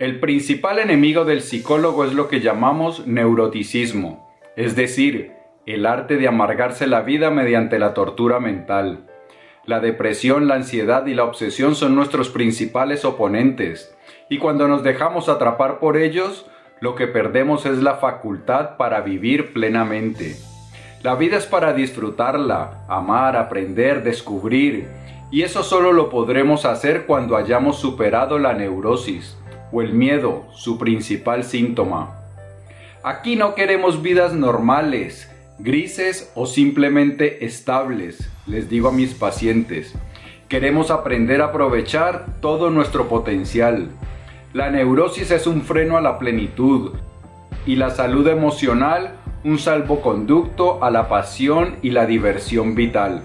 El principal enemigo del psicólogo es lo que llamamos neuroticismo, es decir, el arte de amargarse la vida mediante la tortura mental. La depresión, la ansiedad y la obsesión son nuestros principales oponentes, y cuando nos dejamos atrapar por ellos, lo que perdemos es la facultad para vivir plenamente. La vida es para disfrutarla, amar, aprender, descubrir, y eso solo lo podremos hacer cuando hayamos superado la neurosis o el miedo, su principal síntoma. Aquí no queremos vidas normales, grises o simplemente estables, les digo a mis pacientes. Queremos aprender a aprovechar todo nuestro potencial. La neurosis es un freno a la plenitud y la salud emocional un salvoconducto a la pasión y la diversión vital.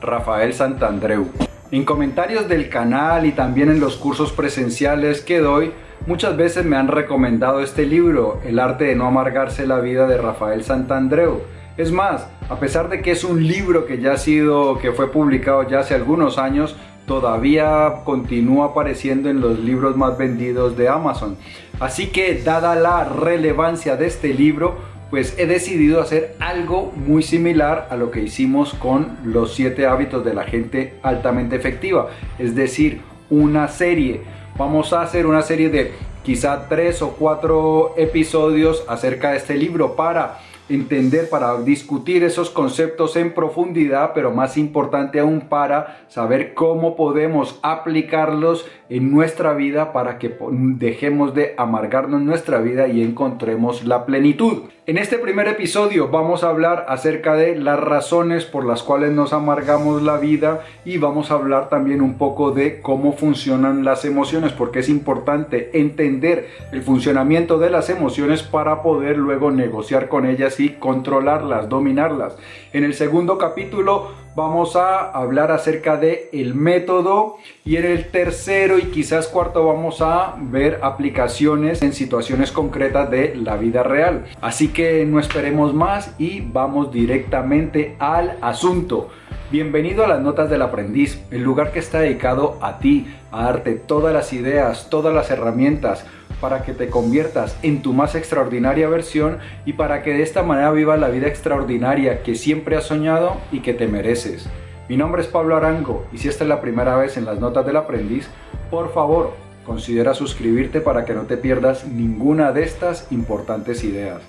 Rafael Santandreu. En comentarios del canal y también en los cursos presenciales que doy, muchas veces me han recomendado este libro, El arte de no amargarse la vida de Rafael Santandreu. Es más, a pesar de que es un libro que ya ha sido, que fue publicado ya hace algunos años, todavía continúa apareciendo en los libros más vendidos de Amazon. Así que, dada la relevancia de este libro, pues he decidido hacer algo muy similar a lo que hicimos con los siete hábitos de la gente altamente efectiva, es decir, una serie. Vamos a hacer una serie de quizá tres o cuatro episodios acerca de este libro para entender, para discutir esos conceptos en profundidad, pero más importante aún para saber cómo podemos aplicarlos en nuestra vida para que dejemos de amargarnos nuestra vida y encontremos la plenitud. En este primer episodio vamos a hablar acerca de las razones por las cuales nos amargamos la vida y vamos a hablar también un poco de cómo funcionan las emociones, porque es importante entender el funcionamiento de las emociones para poder luego negociar con ellas y controlarlas, dominarlas. En el segundo capítulo vamos a hablar acerca de el método y en el tercero y quizás cuarto vamos a ver aplicaciones en situaciones concretas de la vida real. Así que no esperemos más y vamos directamente al asunto. Bienvenido a las Notas del Aprendiz, el lugar que está dedicado a ti, a darte todas las ideas, todas las herramientas para que te conviertas en tu más extraordinaria versión y para que de esta manera vivas la vida extraordinaria que siempre has soñado y que te mereces. Mi nombre es Pablo Arango y si esta es la primera vez en las notas del aprendiz, por favor, considera suscribirte para que no te pierdas ninguna de estas importantes ideas.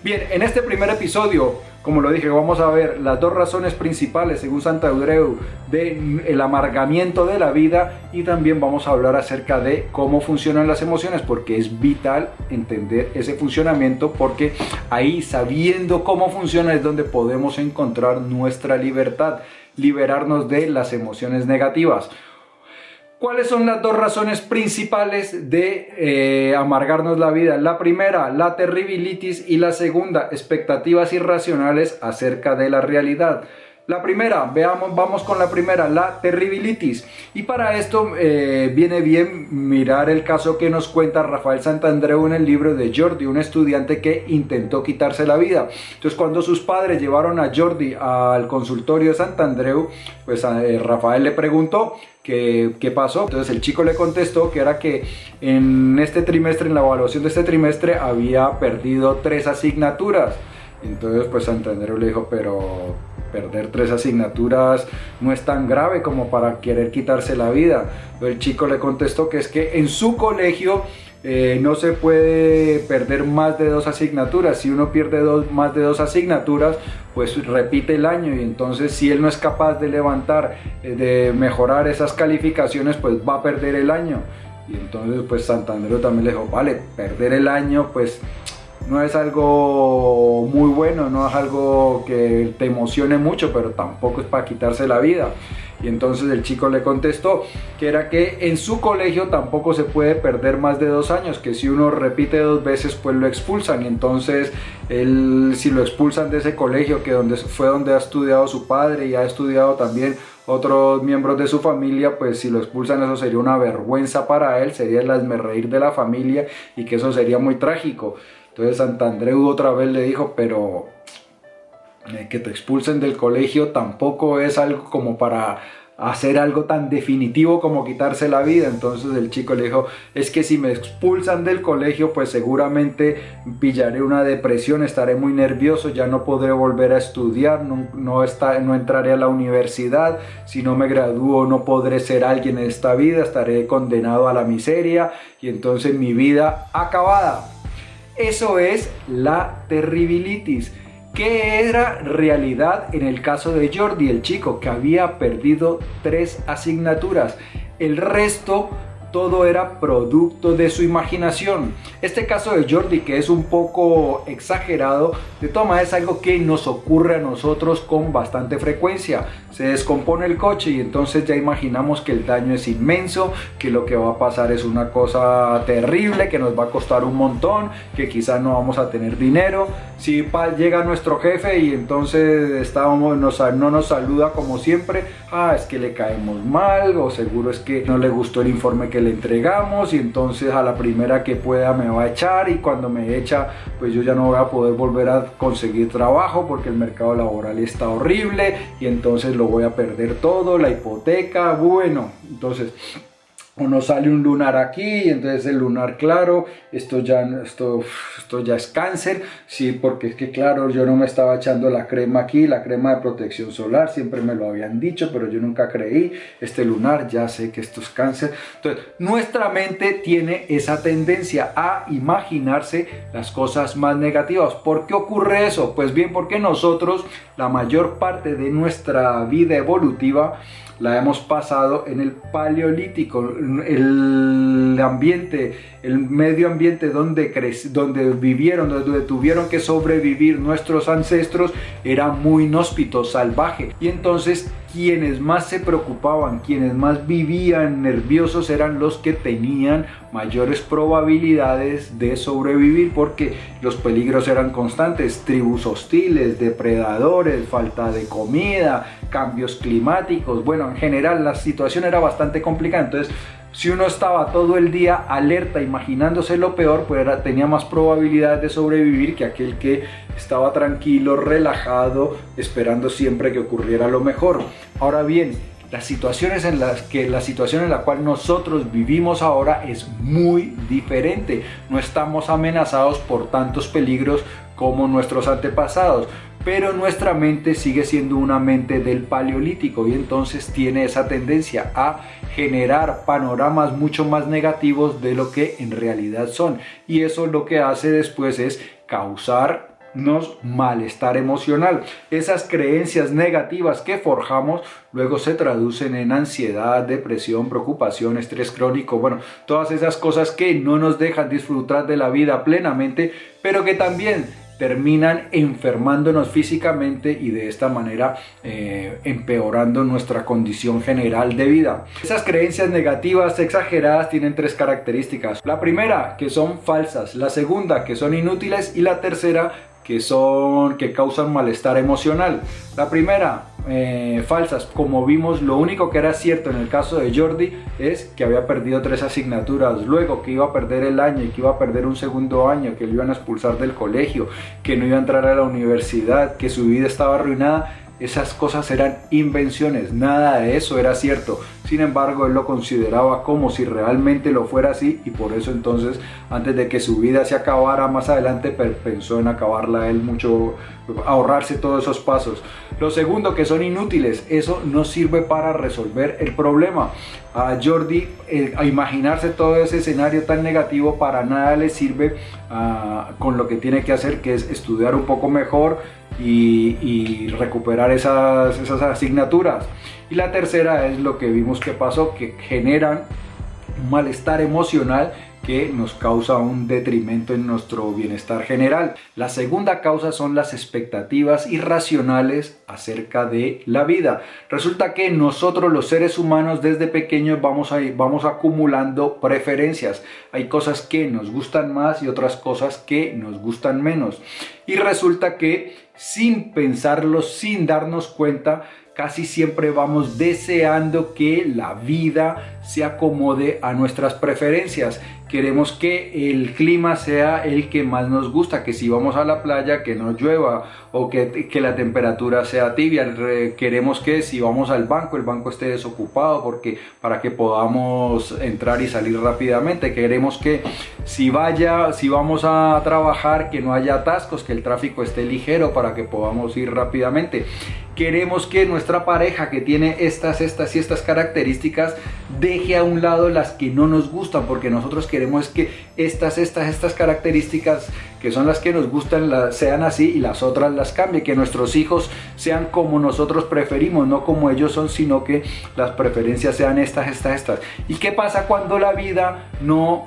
Bien, en este primer episodio, como lo dije, vamos a ver las dos razones principales, según Santa Eudreu, del amargamiento de la vida y también vamos a hablar acerca de cómo funcionan las emociones, porque es vital entender ese funcionamiento, porque ahí sabiendo cómo funciona es donde podemos encontrar nuestra libertad, liberarnos de las emociones negativas. ¿Cuáles son las dos razones principales de eh, amargarnos la vida? La primera, la terribilitis y la segunda, expectativas irracionales acerca de la realidad. La primera, veamos, vamos con la primera, la terribilitis. Y para esto eh, viene bien mirar el caso que nos cuenta Rafael Santandreu en el libro de Jordi, un estudiante que intentó quitarse la vida. Entonces cuando sus padres llevaron a Jordi al consultorio de Santandreu, pues eh, Rafael le preguntó, ¿Qué, pasó? Entonces el chico le contestó que era que en este trimestre, en la evaluación de este trimestre, había perdido tres asignaturas. Entonces pues Santander le dijo, pero perder tres asignaturas no es tan grave como para querer quitarse la vida. El chico le contestó que es que en su colegio eh, no se puede perder más de dos asignaturas. Si uno pierde dos, más de dos asignaturas, pues repite el año y entonces si él no es capaz de levantar, eh, de mejorar esas calificaciones, pues va a perder el año. Y entonces pues Santander también le dijo, vale, perder el año pues no es algo muy bueno, no es algo que te emocione mucho, pero tampoco es para quitarse la vida. Y entonces el chico le contestó que era que en su colegio tampoco se puede perder más de dos años, que si uno repite dos veces pues lo expulsan. Y entonces él, si lo expulsan de ese colegio, que donde, fue donde ha estudiado su padre y ha estudiado también otros miembros de su familia, pues si lo expulsan eso sería una vergüenza para él, sería el reír de la familia y que eso sería muy trágico. Entonces Santandreu otra vez le dijo, pero eh, que te expulsen del colegio tampoco es algo como para hacer algo tan definitivo como quitarse la vida. Entonces el chico le dijo, es que si me expulsan del colegio, pues seguramente pillaré una depresión, estaré muy nervioso, ya no podré volver a estudiar, no, no, no entraré a la universidad, si no me gradúo no podré ser alguien en esta vida, estaré condenado a la miseria y entonces mi vida acabada. Eso es la terribilitis que era realidad en el caso de Jordi, el chico que había perdido tres asignaturas. El resto todo era producto de su imaginación. Este caso de Jordi, que es un poco exagerado, de toma es algo que nos ocurre a nosotros con bastante frecuencia. Se descompone el coche y entonces ya imaginamos que el daño es inmenso, que lo que va a pasar es una cosa terrible, que nos va a costar un montón, que quizás no vamos a tener dinero. Si llega nuestro jefe y entonces estábamos, no nos saluda como siempre, ah, es que le caemos mal o seguro es que no le gustó el informe que le entregamos y entonces a la primera que pueda me va a echar y cuando me echa pues yo ya no voy a poder volver a conseguir trabajo porque el mercado laboral está horrible y entonces lo voy a perder todo, la hipoteca, bueno, entonces o nos sale un lunar aquí, entonces el lunar claro, esto ya, esto, esto ya es cáncer, sí, porque es que claro, yo no me estaba echando la crema aquí, la crema de protección solar, siempre me lo habían dicho, pero yo nunca creí, este lunar, ya sé que esto es cáncer. Entonces, nuestra mente tiene esa tendencia a imaginarse las cosas más negativas. ¿Por qué ocurre eso? Pues bien, porque nosotros, la mayor parte de nuestra vida evolutiva, la hemos pasado en el paleolítico, el ambiente, el medio ambiente donde, donde vivieron, donde tuvieron que sobrevivir nuestros ancestros era muy inhóspito, salvaje. Y entonces quienes más se preocupaban, quienes más vivían nerviosos eran los que tenían mayores probabilidades de sobrevivir porque los peligros eran constantes, tribus hostiles, depredadores, falta de comida, cambios climáticos, bueno, en general la situación era bastante complicada, entonces si uno estaba todo el día alerta, imaginándose lo peor, pues tenía más probabilidades de sobrevivir que aquel que estaba tranquilo, relajado, esperando siempre que ocurriera lo mejor. Ahora bien, las situaciones en las que la situación en la cual nosotros vivimos ahora es muy diferente. No estamos amenazados por tantos peligros como nuestros antepasados pero nuestra mente sigue siendo una mente del paleolítico y entonces tiene esa tendencia a generar panoramas mucho más negativos de lo que en realidad son y eso lo que hace después es causarnos malestar emocional. Esas creencias negativas que forjamos luego se traducen en ansiedad, depresión, preocupación, estrés crónico, bueno, todas esas cosas que no nos dejan disfrutar de la vida plenamente, pero que también terminan enfermándonos físicamente y de esta manera eh, empeorando nuestra condición general de vida. Esas creencias negativas exageradas tienen tres características. La primera, que son falsas. La segunda, que son inútiles. Y la tercera, que son que causan malestar emocional. La primera, eh, falsas, como vimos, lo único que era cierto en el caso de Jordi es que había perdido tres asignaturas, luego que iba a perder el año y que iba a perder un segundo año, que lo iban a expulsar del colegio, que no iba a entrar a la universidad, que su vida estaba arruinada esas cosas eran invenciones, nada de eso era cierto. Sin embargo, él lo consideraba como si realmente lo fuera así y por eso entonces, antes de que su vida se acabara más adelante, pensó en acabarla él mucho, ahorrarse todos esos pasos. Lo segundo, que son inútiles, eso no sirve para resolver el problema. A Jordi, a imaginarse todo ese escenario tan negativo, para nada le sirve ah, con lo que tiene que hacer, que es estudiar un poco mejor, y, recuperar esas, esas asignaturas. Y la tercera es lo que vimos que pasó, que generan un malestar emocional que nos causa un detrimento en nuestro bienestar general. La segunda causa son las expectativas irracionales acerca de la vida. Resulta que nosotros los seres humanos desde pequeños vamos, a, vamos acumulando preferencias. Hay cosas que nos gustan más y otras cosas que nos gustan menos. Y resulta que sin pensarlo, sin darnos cuenta, casi siempre vamos deseando que la vida se acomode a nuestras preferencias. Queremos que el clima sea el que más nos gusta, que si vamos a la playa que no llueva o que, que la temperatura sea tibia. Queremos que si vamos al banco el banco esté desocupado porque para que podamos entrar y salir rápidamente. Queremos que si vaya, si vamos a trabajar que no haya atascos, que el tráfico esté ligero para que podamos ir rápidamente. Queremos que nuestra pareja que tiene estas, estas y estas características deje a un lado las que no nos gustan porque nosotros queremos que estas, estas, estas características que son las que nos gustan sean así y las otras las cambie, que nuestros hijos sean como nosotros preferimos, no como ellos son, sino que las preferencias sean estas, estas, estas. ¿Y qué pasa cuando la vida no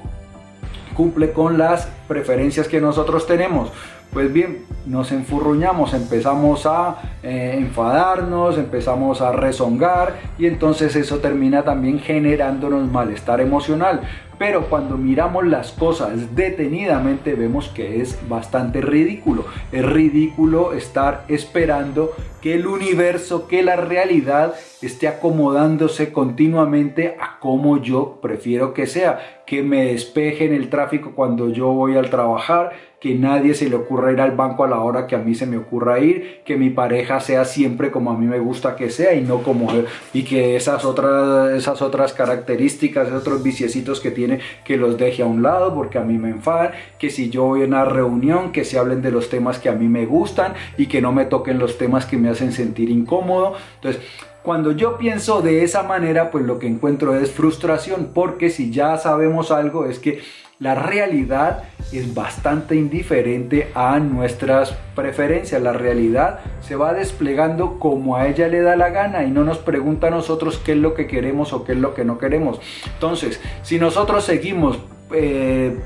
cumple con las preferencias que nosotros tenemos? Pues bien, nos enfurruñamos, empezamos a eh, enfadarnos, empezamos a rezongar y entonces eso termina también generándonos malestar emocional. Pero cuando miramos las cosas detenidamente vemos que es bastante ridículo. Es ridículo estar esperando que el universo, que la realidad esté acomodándose continuamente a como yo prefiero que sea. Que me despeje en el tráfico cuando yo voy al trabajar, que nadie se le ocurra ir al banco a la hora que a mí se me ocurra ir, que mi pareja sea siempre como a mí me gusta que sea y no como y que esas otras esas otras características, esos otros viciecitos que tiene que los deje a un lado porque a mí me enfadan, que si yo voy a una reunión que se hablen de los temas que a mí me gustan y que no me toquen los temas que me hacen sentir incómodo. Entonces, cuando yo pienso de esa manera, pues lo que encuentro es frustración, porque si ya sabemos algo es que la realidad es bastante indiferente a nuestras preferencias. La realidad se va desplegando como a ella le da la gana y no nos pregunta a nosotros qué es lo que queremos o qué es lo que no queremos. Entonces, si nosotros seguimos... Eh,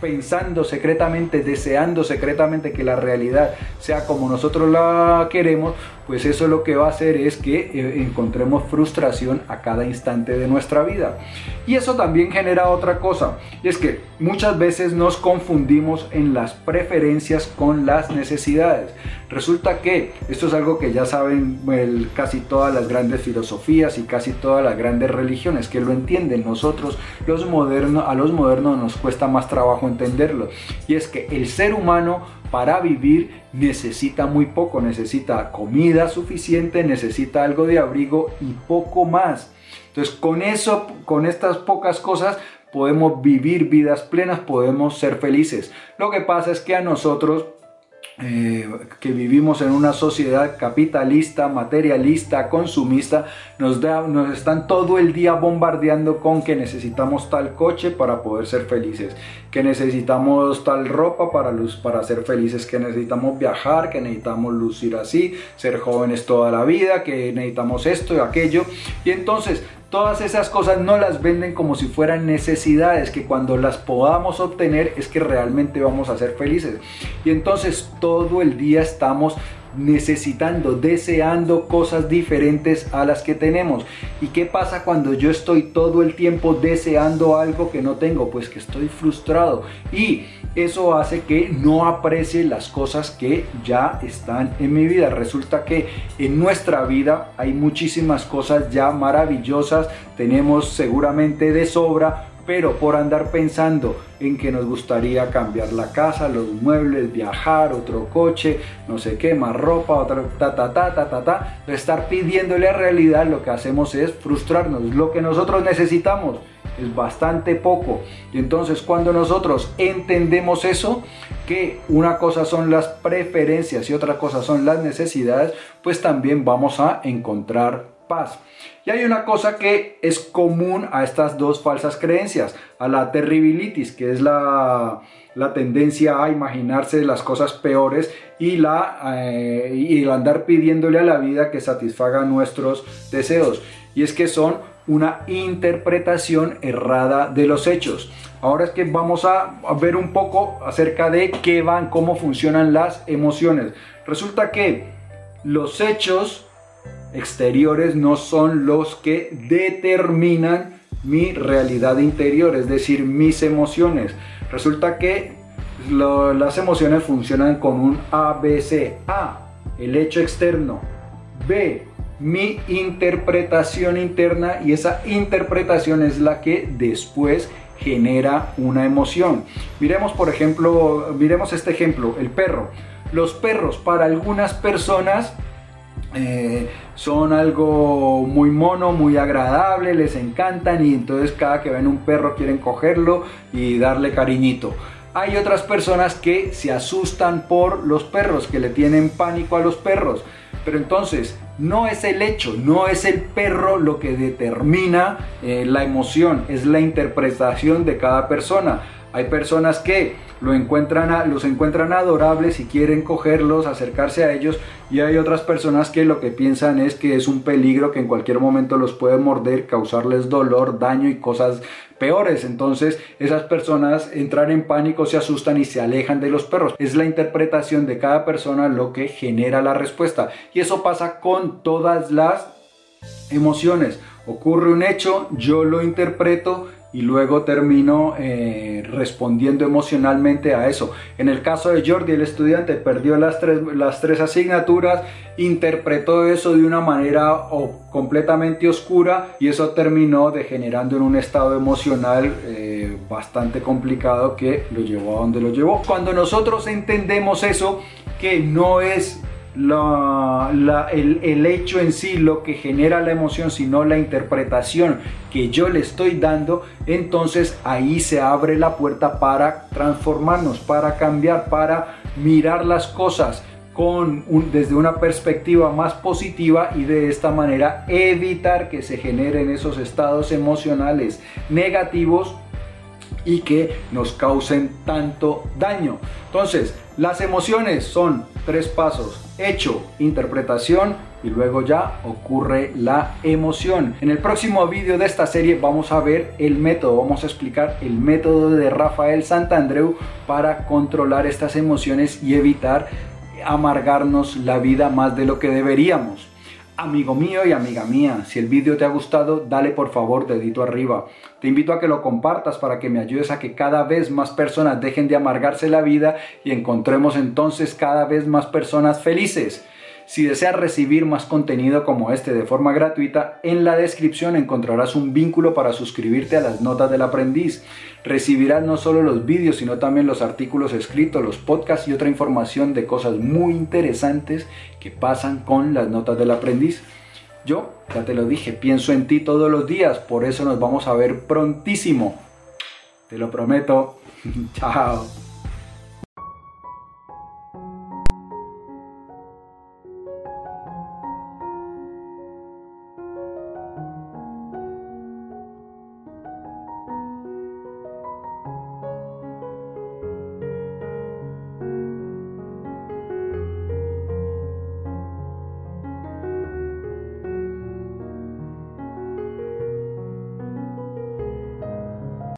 pensando secretamente, deseando secretamente que la realidad sea como nosotros la queremos, pues eso lo que va a hacer es que eh, encontremos frustración a cada instante de nuestra vida. Y eso también genera otra cosa, y es que muchas veces nos confundimos en las preferencias con las necesidades. Resulta que esto es algo que ya saben casi todas las grandes filosofías y casi todas las grandes religiones que lo entienden. Nosotros los modernos, a los modernos nos cuesta más trabajo entenderlo. Y es que el ser humano para vivir necesita muy poco, necesita comida suficiente, necesita algo de abrigo y poco más. Entonces con eso, con estas pocas cosas, podemos vivir vidas plenas, podemos ser felices. Lo que pasa es que a nosotros eh, que vivimos en una sociedad capitalista, materialista, consumista, nos, nos están todo el día bombardeando con que necesitamos tal coche para poder ser felices, que necesitamos tal ropa para, luz, para ser felices, que necesitamos viajar, que necesitamos lucir así, ser jóvenes toda la vida, que necesitamos esto y aquello. Y entonces Todas esas cosas no las venden como si fueran necesidades, que cuando las podamos obtener es que realmente vamos a ser felices. Y entonces todo el día estamos necesitando, deseando cosas diferentes a las que tenemos. ¿Y qué pasa cuando yo estoy todo el tiempo deseando algo que no tengo? Pues que estoy frustrado y eso hace que no aprecie las cosas que ya están en mi vida. Resulta que en nuestra vida hay muchísimas cosas ya maravillosas, tenemos seguramente de sobra, pero por andar pensando en que nos gustaría cambiar la casa, los muebles, viajar, otro coche, no sé qué, más ropa, otra ta ta ta ta ta ta, estar pidiéndole a realidad lo que hacemos es frustrarnos. Lo que nosotros necesitamos es bastante poco. Y entonces cuando nosotros entendemos eso, que una cosa son las preferencias y otra cosa son las necesidades, pues también vamos a encontrar paz. Y hay una cosa que es común a estas dos falsas creencias, a la terribilitis, que es la, tendencia a imaginarse las cosas peores y, la, eh, y andar pidiéndole a la vida que satisfaga nuestros deseos. Y es que son una interpretación errada de los hechos. Ahora es que vamos a ver un poco acerca de qué van, cómo funcionan las emociones. Resulta que los hechos exteriores no son los que determinan mi realidad interior, es decir, mis emociones. Resulta que las emociones funcionan con un ABC. A, el hecho externo. B, mi interpretación interna y esa interpretación es la que después genera una emoción. Miremos por ejemplo, miremos este ejemplo, el perro. Los perros para algunas personas eh, son algo muy mono, muy agradable, les encantan y entonces cada que ven un perro quieren cogerlo y darle cariñito. Hay otras personas que se asustan por los perros, que le tienen pánico a los perros. Pero entonces, no es el hecho, no es el perro lo que determina eh, la emoción, es la interpretación de cada persona. Hay personas que lo encuentran los encuentran adorables y quieren cogerlos, acercarse a ellos, y hay otras personas que lo que piensan es que es un peligro que en cualquier momento los puede morder, causarles dolor, daño y cosas peores. Entonces esas personas entran en pánico, se asustan y se alejan de los perros. Es la interpretación de cada persona lo que genera la respuesta. Y eso pasa con todas las emociones. Ocurre un hecho, yo lo interpreto y luego termino eh, respondiendo emocionalmente a eso. En el caso de Jordi, el estudiante perdió las tres, las tres asignaturas, interpretó eso de una manera completamente oscura y eso terminó degenerando en un estado emocional eh, bastante complicado que lo llevó a donde lo llevó. Cuando nosotros entendemos eso, que no es el, hecho en sí lo que genera la emoción, sino la interpretación que yo le estoy dando, entonces ahí se abre la puerta para transformarnos, para cambiar, para mirar las cosas con desde una perspectiva más positiva y de esta manera evitar que se generen esos estados emocionales negativos y que nos causen tanto daño. Entonces, las emociones son tres pasos, hecho, interpretación y luego ya ocurre la emoción. En el próximo vídeo de esta serie vamos a ver el método, vamos a explicar el método de Rafael Santandreu para controlar estas emociones y evitar amargarnos la vida más de lo que deberíamos. Amigo mío y amiga mía, si el vídeo te ha gustado, dale por favor dedito arriba. Te invito a que lo compartas para que me ayudes a que cada vez más personas dejen de amargarse la vida y encontremos entonces cada vez más personas felices. Si deseas recibir más contenido como este de forma gratuita, en la descripción encontrarás un vínculo para suscribirte a las notas del aprendiz. Recibirás no solo los vídeos, sino también los artículos escritos, los podcasts y otra información de cosas muy interesantes que pasan con las notas del aprendiz. Yo, ya te lo dije, pienso en ti todos los días, por eso nos vamos a ver prontísimo. Te lo prometo. Chao.